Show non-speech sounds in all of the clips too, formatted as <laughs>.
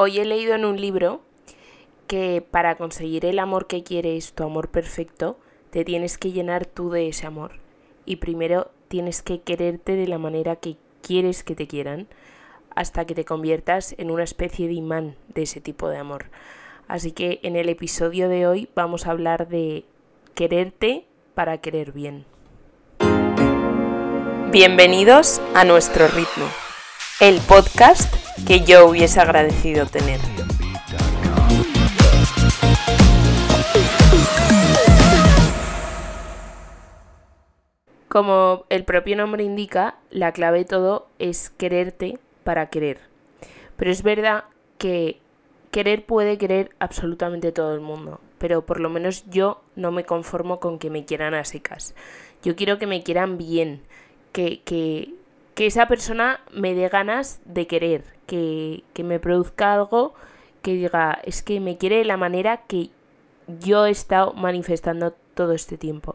Hoy he leído en un libro que para conseguir el amor que quieres, tu amor perfecto, te tienes que llenar tú de ese amor. Y primero tienes que quererte de la manera que quieres que te quieran, hasta que te conviertas en una especie de imán de ese tipo de amor. Así que en el episodio de hoy vamos a hablar de quererte para querer bien. Bienvenidos a nuestro ritmo, el podcast que yo hubiese agradecido tener. Como el propio nombre indica, la clave de todo es quererte para querer. Pero es verdad que querer puede querer absolutamente todo el mundo, pero por lo menos yo no me conformo con que me quieran a secas. Yo quiero que me quieran bien, que, que, que esa persona me dé ganas de querer, que, que me produzca algo que diga, es que me quiere de la manera que yo he estado manifestando todo este tiempo.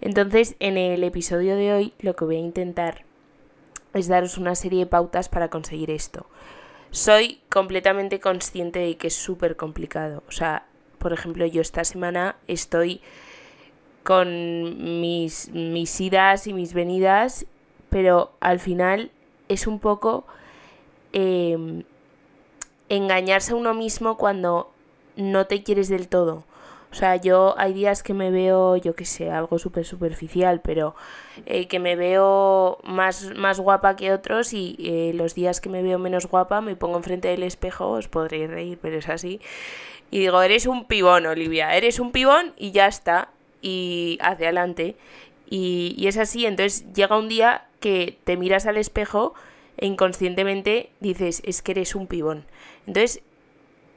Entonces, en el episodio de hoy lo que voy a intentar es daros una serie de pautas para conseguir esto. Soy completamente consciente de que es súper complicado. O sea, por ejemplo, yo esta semana estoy con mis, mis idas y mis venidas, pero al final es un poco em, engañarse a uno mismo cuando no te quieres del todo. O sea, yo hay días que me veo, yo qué sé, algo súper superficial, pero eh, que me veo más, más guapa que otros y eh, los días que me veo menos guapa me pongo enfrente del espejo, os podréis reír, pero es así. Y digo, eres un pibón, Olivia, eres un pibón y ya está. Y hacia adelante. Y, y es así, entonces llega un día que te miras al espejo e inconscientemente dices, es que eres un pibón. Entonces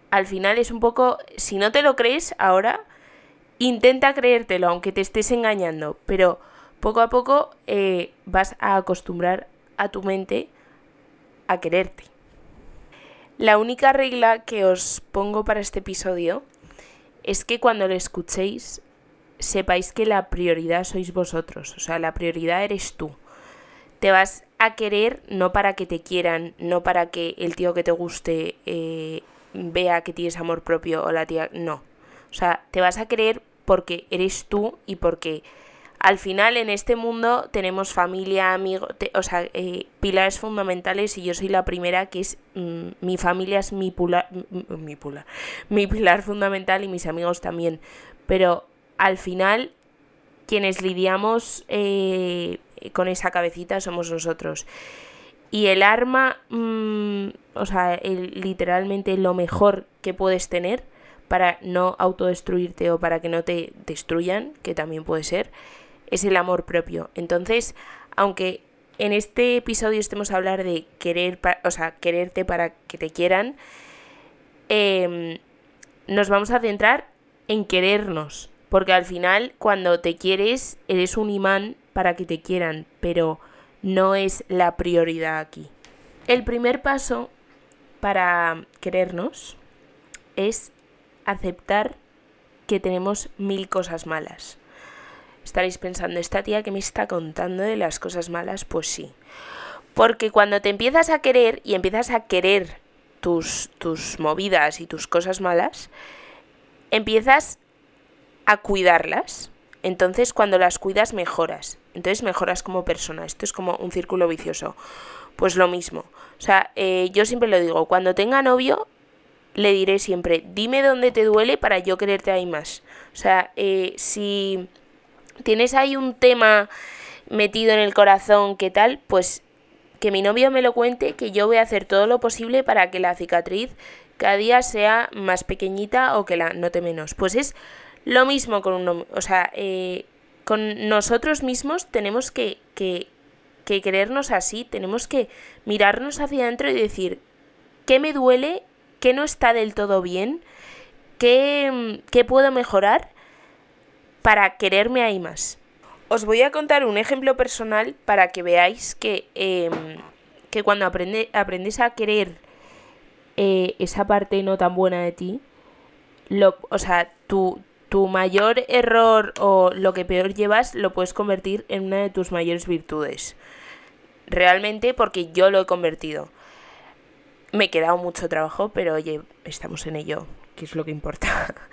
al final es un poco, si no te lo crees ahora, intenta creértelo, aunque te estés engañando, pero poco a poco eh, vas a acostumbrar a tu mente a quererte. La única regla que os pongo para este episodio es que cuando lo escuchéis sepáis que la prioridad sois vosotros, o sea, la prioridad eres tú. Te vas a querer no para que te quieran, no para que el tío que te guste eh, vea que tienes amor propio o la tía. No. O sea, te vas a creer porque eres tú y porque al final en este mundo tenemos familia, amigos, o sea, eh, pilares fundamentales y yo soy la primera que es mm, mi familia es mi, pula, mi, pula, mi pilar fundamental y mis amigos también. Pero al final quienes lidiamos eh, con esa cabecita somos nosotros. Y el arma, mm, o sea, literalmente lo mejor que puedes tener para no autodestruirte o para que no te destruyan, que también puede ser, es el amor propio. Entonces, aunque en este episodio estemos a hablar de querer, o sea, quererte para que te quieran, em, nos vamos a centrar en querernos. Porque al final, cuando te quieres, eres un imán para que te quieran, pero no es la prioridad aquí. El primer paso para querernos es aceptar que tenemos mil cosas malas. Estaréis pensando, ¿esta tía que me está contando de las cosas malas? Pues sí. Porque cuando te empiezas a querer y empiezas a querer tus, tus movidas y tus cosas malas, empiezas a cuidarlas entonces cuando las cuidas mejoras. Entonces mejoras como persona. Esto es como un círculo vicioso. Pues lo mismo. O sea, eh, yo siempre lo digo, cuando tenga novio, le diré siempre, dime dónde te duele para yo quererte ahí más. O sea, eh, si tienes ahí un tema metido en el corazón, ¿qué tal? Pues que mi novio me lo cuente, que yo voy a hacer todo lo posible para que la cicatriz cada día sea más pequeñita o que la note menos. Pues es lo mismo con uno, o sea, eh, con nosotros mismos tenemos que, que, que querernos así, tenemos que mirarnos hacia adentro y decir, ¿qué me duele? ¿Qué no está del todo bien? ¿Qué, qué puedo mejorar para quererme ahí más? Os voy a contar un ejemplo personal para que veáis que, em, que cuando aprende, aprendes a querer eh, esa parte no tan buena de ti, lo, o sea, tu, tu mayor error o lo que peor llevas lo puedes convertir en una de tus mayores virtudes. Realmente porque yo lo he convertido. Me he quedado mucho trabajo, pero oye, estamos en ello, que es lo que importa. <laughs>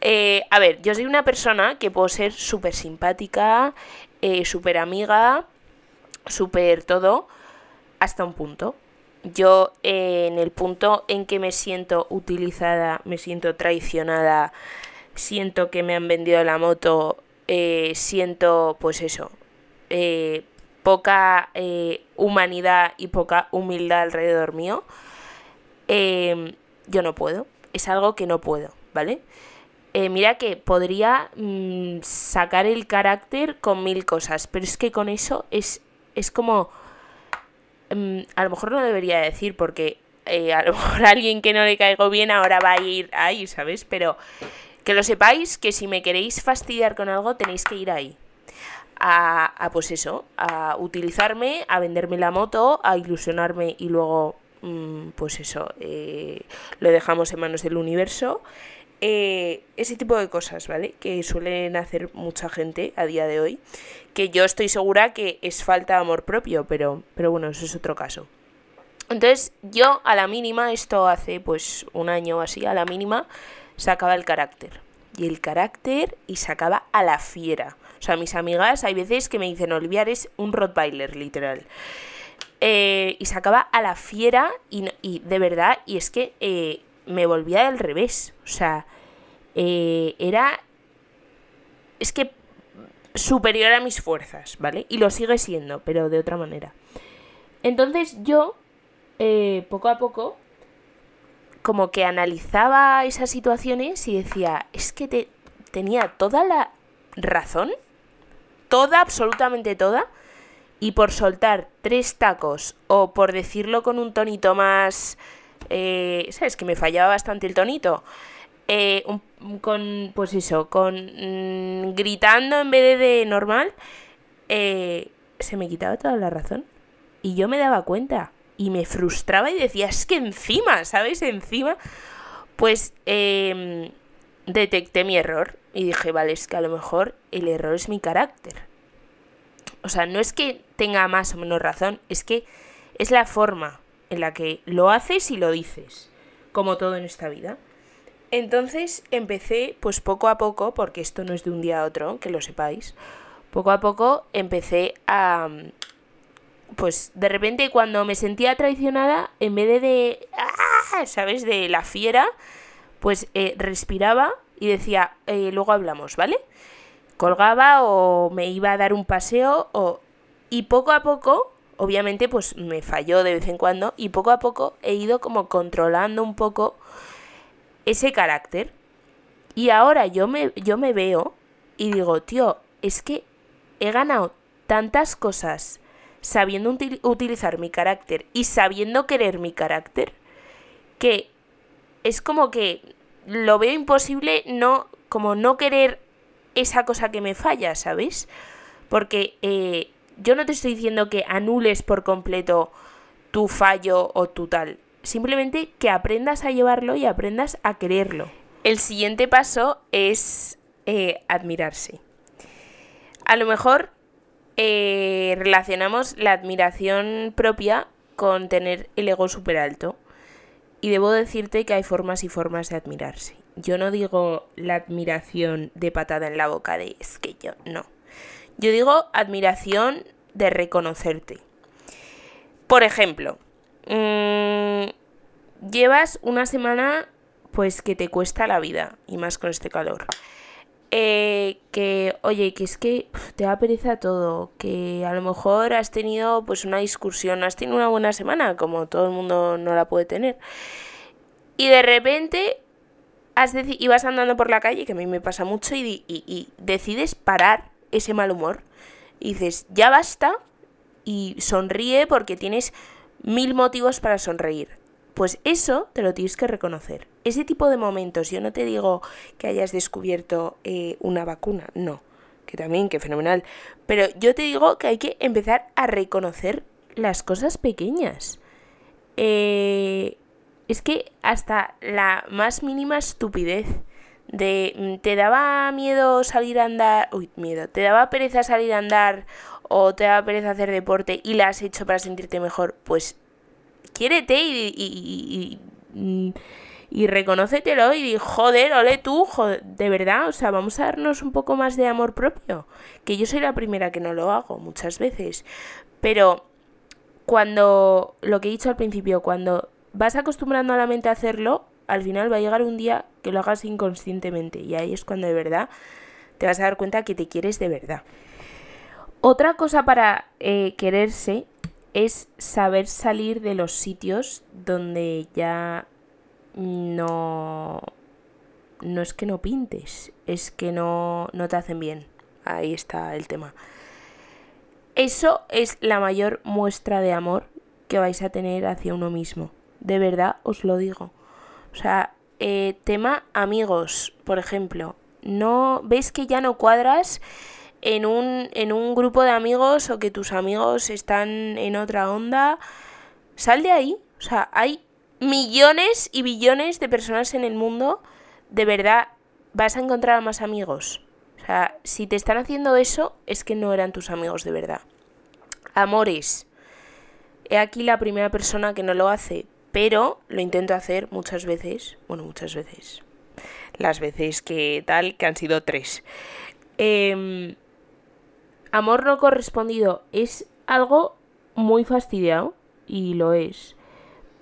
Eh, a ver, yo soy una persona que puedo ser súper simpática, eh, súper amiga, súper todo, hasta un punto. Yo eh, en el punto en que me siento utilizada, me siento traicionada, siento que me han vendido la moto, siento pues eso, poca humanidad y poca humildad alrededor mío, yo no puedo. Es algo que no puedo, ¿vale? Eh, mira que podría mm, sacar el carácter con mil cosas, pero es que con eso es, es como... Mm, a lo mejor no debería decir porque eh, a lo mejor <laughs> alguien que no le caigo bien ahora va a ir ahí, ¿sabes? Pero que lo sepáis que si me queréis fastidiar con algo tenéis que ir ahí. A, a pues eso, a utilizarme, a venderme la moto, a ilusionarme y luego, mm, pues eso, eh, lo dejamos en manos del universo eh, ese tipo de cosas, ¿vale? Que suelen hacer mucha gente a día de hoy, que yo estoy segura que es falta de amor propio, pero, pero bueno, eso es otro caso. Entonces yo a la mínima, esto hace pues un año o así, a la mínima sacaba el carácter. Y el carácter y sacaba a la fiera. O sea, mis amigas hay veces que me dicen, Olivia, es un Rottweiler, literal. Eh, y sacaba a la fiera y, y, de verdad, y es que eh, me volvía del revés. O sea, eh, era... Es que superior a mis fuerzas, ¿vale? Y lo sigue siendo, pero de otra manera. Entonces yo, poco a poco, como que analizaba esas situaciones y decía, es que te, tenía toda la razón, toda, absolutamente toda, y por soltar tres tacos o por decirlo con un tonito más eh, ¿sabes? Que me fallaba bastante el tonito. Eh, con, pues eso, con mm, gritando en vez de, normal, eh, se me quitaba toda la razón. Y yo me daba cuenta. Y me frustraba y decía, es que encima, ¿sabes? Encima, pues em, detecté mi error. Y dije, vale, es que a lo mejor el error es mi carácter. O sea, no es que tenga más o menos razón, es que es la forma en la que lo haces y lo dices, como todo en esta vida. Entonces empecé, pues poco a poco, porque esto no es de un día a otro, que lo sepáis, poco a poco empecé a... Pues de repente cuando me sentía traicionada, en vez de... ¡ah! ¿Sabes? De la fiera, pues eh, respiraba y decía, eh, luego hablamos, ¿vale? Colgaba o me iba a dar un paseo o... Y poco a poco obviamente pues me falló de vez en cuando y poco a poco he ido como controlando un poco ese carácter. Y ahora yo me, yo me veo y digo, tío, es que he ganado tantas cosas sabiendo utilizar mi carácter y sabiendo querer mi carácter que es como que lo veo imposible no como no querer esa cosa que me falla, ¿sabes? Porque eh, yo no te estoy diciendo que anules por completo tu fallo o tu tal. Simplemente que aprendas a llevarlo y aprendas a quererlo. El siguiente paso es eh, admirarse. A lo mejor eh, relacionamos la admiración propia con tener el ego súper alto. Y debo decirte que hay formas y formas de admirarse. Yo no digo la admiración de patada en la boca de es que yo no. Yo digo admiración de reconocerte. Por ejemplo, mmm, llevas una semana pues que te cuesta la vida y más con este calor. Eh, que, oye, que es que te da pereza todo, que a lo mejor has tenido pues una discusión, has tenido una buena semana, como todo el mundo no la puede tener. Y de repente has ibas andando por la calle, que a mí me pasa mucho, y, y decides parar ese mal humor. Y dices, ya basta, y sonríe porque tienes mil motivos para sonreír. Pues eso te lo tienes que reconocer. Ese tipo de momentos, yo no te digo que hayas descubierto eh, una vacuna, no, que también, que fenomenal. Pero yo te digo que hay que empezar a reconocer las cosas pequeñas. Eh, es que hasta la más mínima estupidez de mm, te daba miedo salir a andar, uy, miedo, te daba pereza salir a andar o te daba pereza hacer deporte y la has hecho para sentirte mejor, pues quiérete y, y, y, y reconócetelo y joder, ole tú, joder, de verdad, o sea, vamos a darnos un poco más de amor propio. Que yo soy la primera que no lo hago muchas veces. Pero cuando, lo que he dicho al principio, cuando vas acostumbrando a la mente a hacerlo, al final va a llegar un día que lo hagas inconscientemente. Y ahí es cuando de verdad te vas a dar cuenta que te quieres de verdad. Otra cosa para eh, quererse es saber salir de los sitios donde ya no... No es que no pintes, es que no, no te hacen bien. Ahí está el tema. Eso es la mayor muestra de amor que vais a tener hacia uno mismo. De verdad os lo digo. O sea, eh, tema amigos, por ejemplo. No ves que ya no cuadras en un, en un grupo de amigos o que tus amigos están en otra onda. Sal de ahí. O sea, hay millones y billones de personas en el mundo, de verdad vas a encontrar a más amigos. O sea, si te están haciendo eso, es que no eran tus amigos de verdad. Amores. He aquí la primera persona que no lo hace, pero lo intento hacer muchas veces. Bueno, muchas veces. Las veces que tal, que han sido tres. Em, amor no correspondido es algo muy fastidiado, y lo es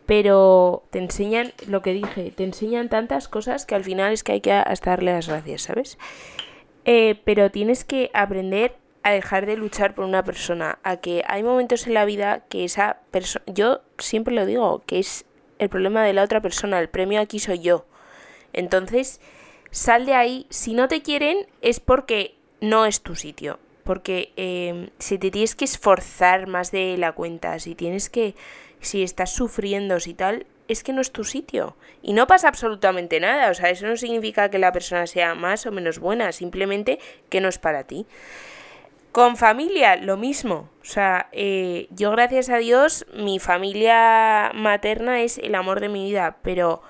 pero te enseñan lo que dije, te enseñan tantas cosas que al final es que hay que hasta darle las gracias, ¿sabes? Eh, pero tienes que aprender a dejar de luchar por una persona, a que hay momentos en la vida que esa persona, yo siempre lo digo, que es el problema de la otra persona, el premio aquí soy yo. Entonces, sal de ahí, si no te quieren es porque no es tu sitio, porque eh, si te tienes que esforzar más de la cuenta, si tienes que si estás sufriendo, si tal, es que no es tu sitio. Y no pasa absolutamente nada. O sea, eso no significa que la persona sea más o menos buena, simplemente que no es para ti. Con familia, lo mismo. O sea, eh, yo gracias a Dios, mi familia materna es el amor de mi vida, pero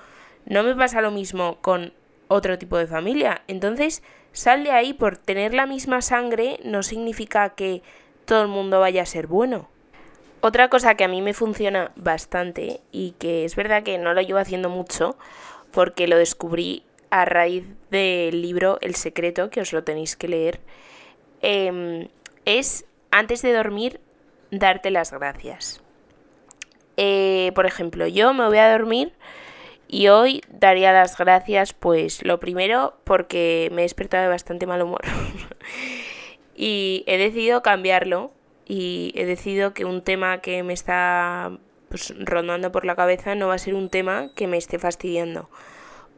no me pasa lo mismo con otro tipo de familia. Entonces, sal de ahí por tener la misma sangre no significa que todo el mundo vaya a ser bueno. Otra cosa que a mí me funciona bastante y que es verdad que no lo llevo haciendo mucho porque lo descubrí a raíz del libro El secreto, que os lo tenéis que leer, em, es antes de dormir darte las gracias. Eh, por ejemplo, yo me voy a dormir y hoy daría las gracias, pues lo primero porque me he despertado de bastante mal humor <laughs> y he decidido cambiarlo y he decidido que un tema que me está pues, rondando por la cabeza no va a ser un tema que me esté fastidiando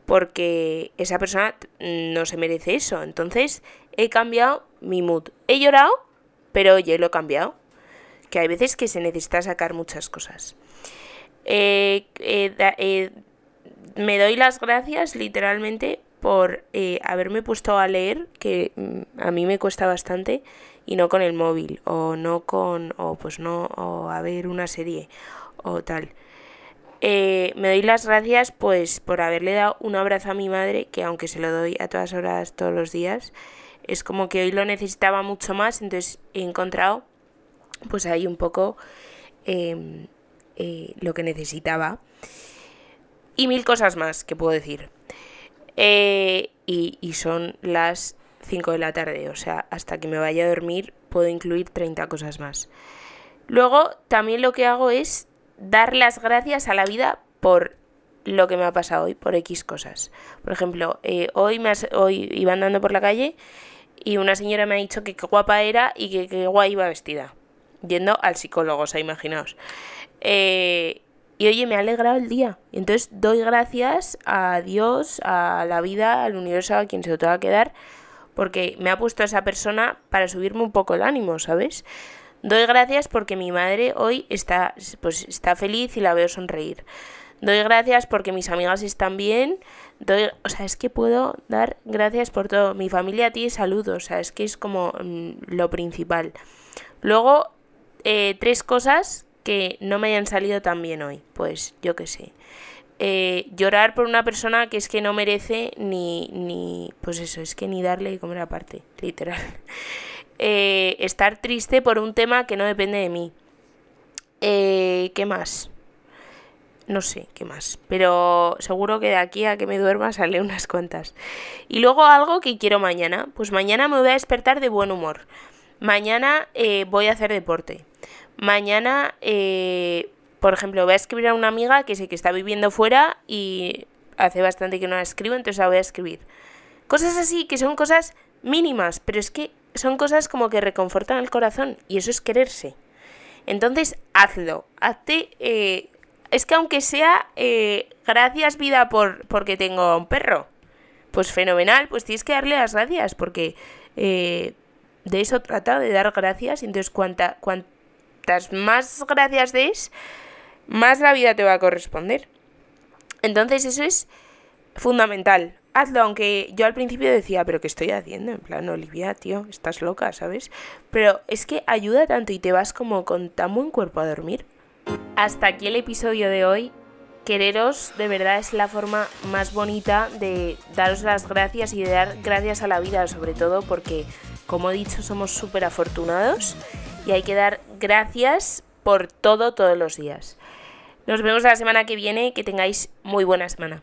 porque esa persona no se merece eso. Entonces he cambiado mi mood. He llorado, pero oye, lo he cambiado. Que hay veces que se necesita sacar muchas cosas. Eh, eh, eh, me doy las gracias literalmente por haberme puesto a leer, que mm, a mí me cuesta bastante, y no con el móvil o no con o pues no o a ver una serie o tal. Eh, me doy las gracias pues por haberle dado un abrazo a mi madre que aunque se lo doy a todas horas todos los días es como que hoy lo necesitaba mucho más entonces he encontrado pues ahí un poco em, eh, lo que necesitaba y mil cosas más que puedo decir eh, y, y son las 5 de la tarde, o sea, hasta que me vaya a dormir puedo incluir 30 cosas más. Luego, también lo que hago es dar las gracias a la vida por lo que me ha pasado hoy, por X cosas. Por ejemplo, eh, hoy, me hoy iba andando por la calle y una señora me ha dicho que qué guapa era y que qué guay iba vestida. Yendo al psicólogo, o sea, imaginaos. Eh, y oye, me ha alegrado el día. Entonces doy gracias a Dios, a la vida, al universo, a quien se lo tenga que quedar porque me ha puesto esa persona para subirme un poco el ánimo, ¿sabes? Doy gracias porque mi madre hoy está, pues, está feliz y la veo sonreír. Doy gracias porque mis amigas están bien. Doy, o sea, es que puedo dar gracias por todo. Mi familia a ti saludo, o sea, es que es como mm, lo principal. Luego, eh, tres cosas que no me hayan salido tan bien hoy. Pues yo qué sé. Eh, llorar por una persona que es que no merece ni, ni, pues eso, es que ni darle y comer aparte, literal. <laughs> Eh, estar triste por un tema que no depende de mí. Eh, ¿Qué más? no sé qué más, pero seguro que de aquí a que me duerma <laughs> sale unas cuantas. Y luego algo que quiero mañana, pues mañana me voy a despertar de buen humor. Mañana eh, voy a hacer deporte. Mañana, eh, por ejemplo, voy a escribir a una amiga que sé que está viviendo fuera y hace bastante que no la escribo, entonces la voy a escribir. Cosas así que son cosas mínimas, pero es que son cosas como que reconfortan el corazón y eso es quererse. Entonces, hazlo. Hazte eh, es que aunque sea eh, gracias vida por porque tengo un perro, pues fenomenal, pues tienes que darle las gracias porque de eso trata, de dar gracias. Entonces, cuanta, más gracias des, más la vida te va a corresponder. Entonces, eso es fundamental. Hazlo, aunque yo al principio decía, pero ¿qué estoy haciendo? En plan, Olivia, tío, estás loca, ¿sabes? Pero es que ayuda tanto y te vas como con tan buen cuerpo a dormir. Hasta aquí el episodio de hoy. Quereros de verdad es la forma más bonita de daros las gracias y de dar gracias a la vida, sobre todo porque, como he dicho, somos súper afortunados y hay que dar gracias por todo todos los días. Nos vemos la semana que viene, que tengáis muy buena semana.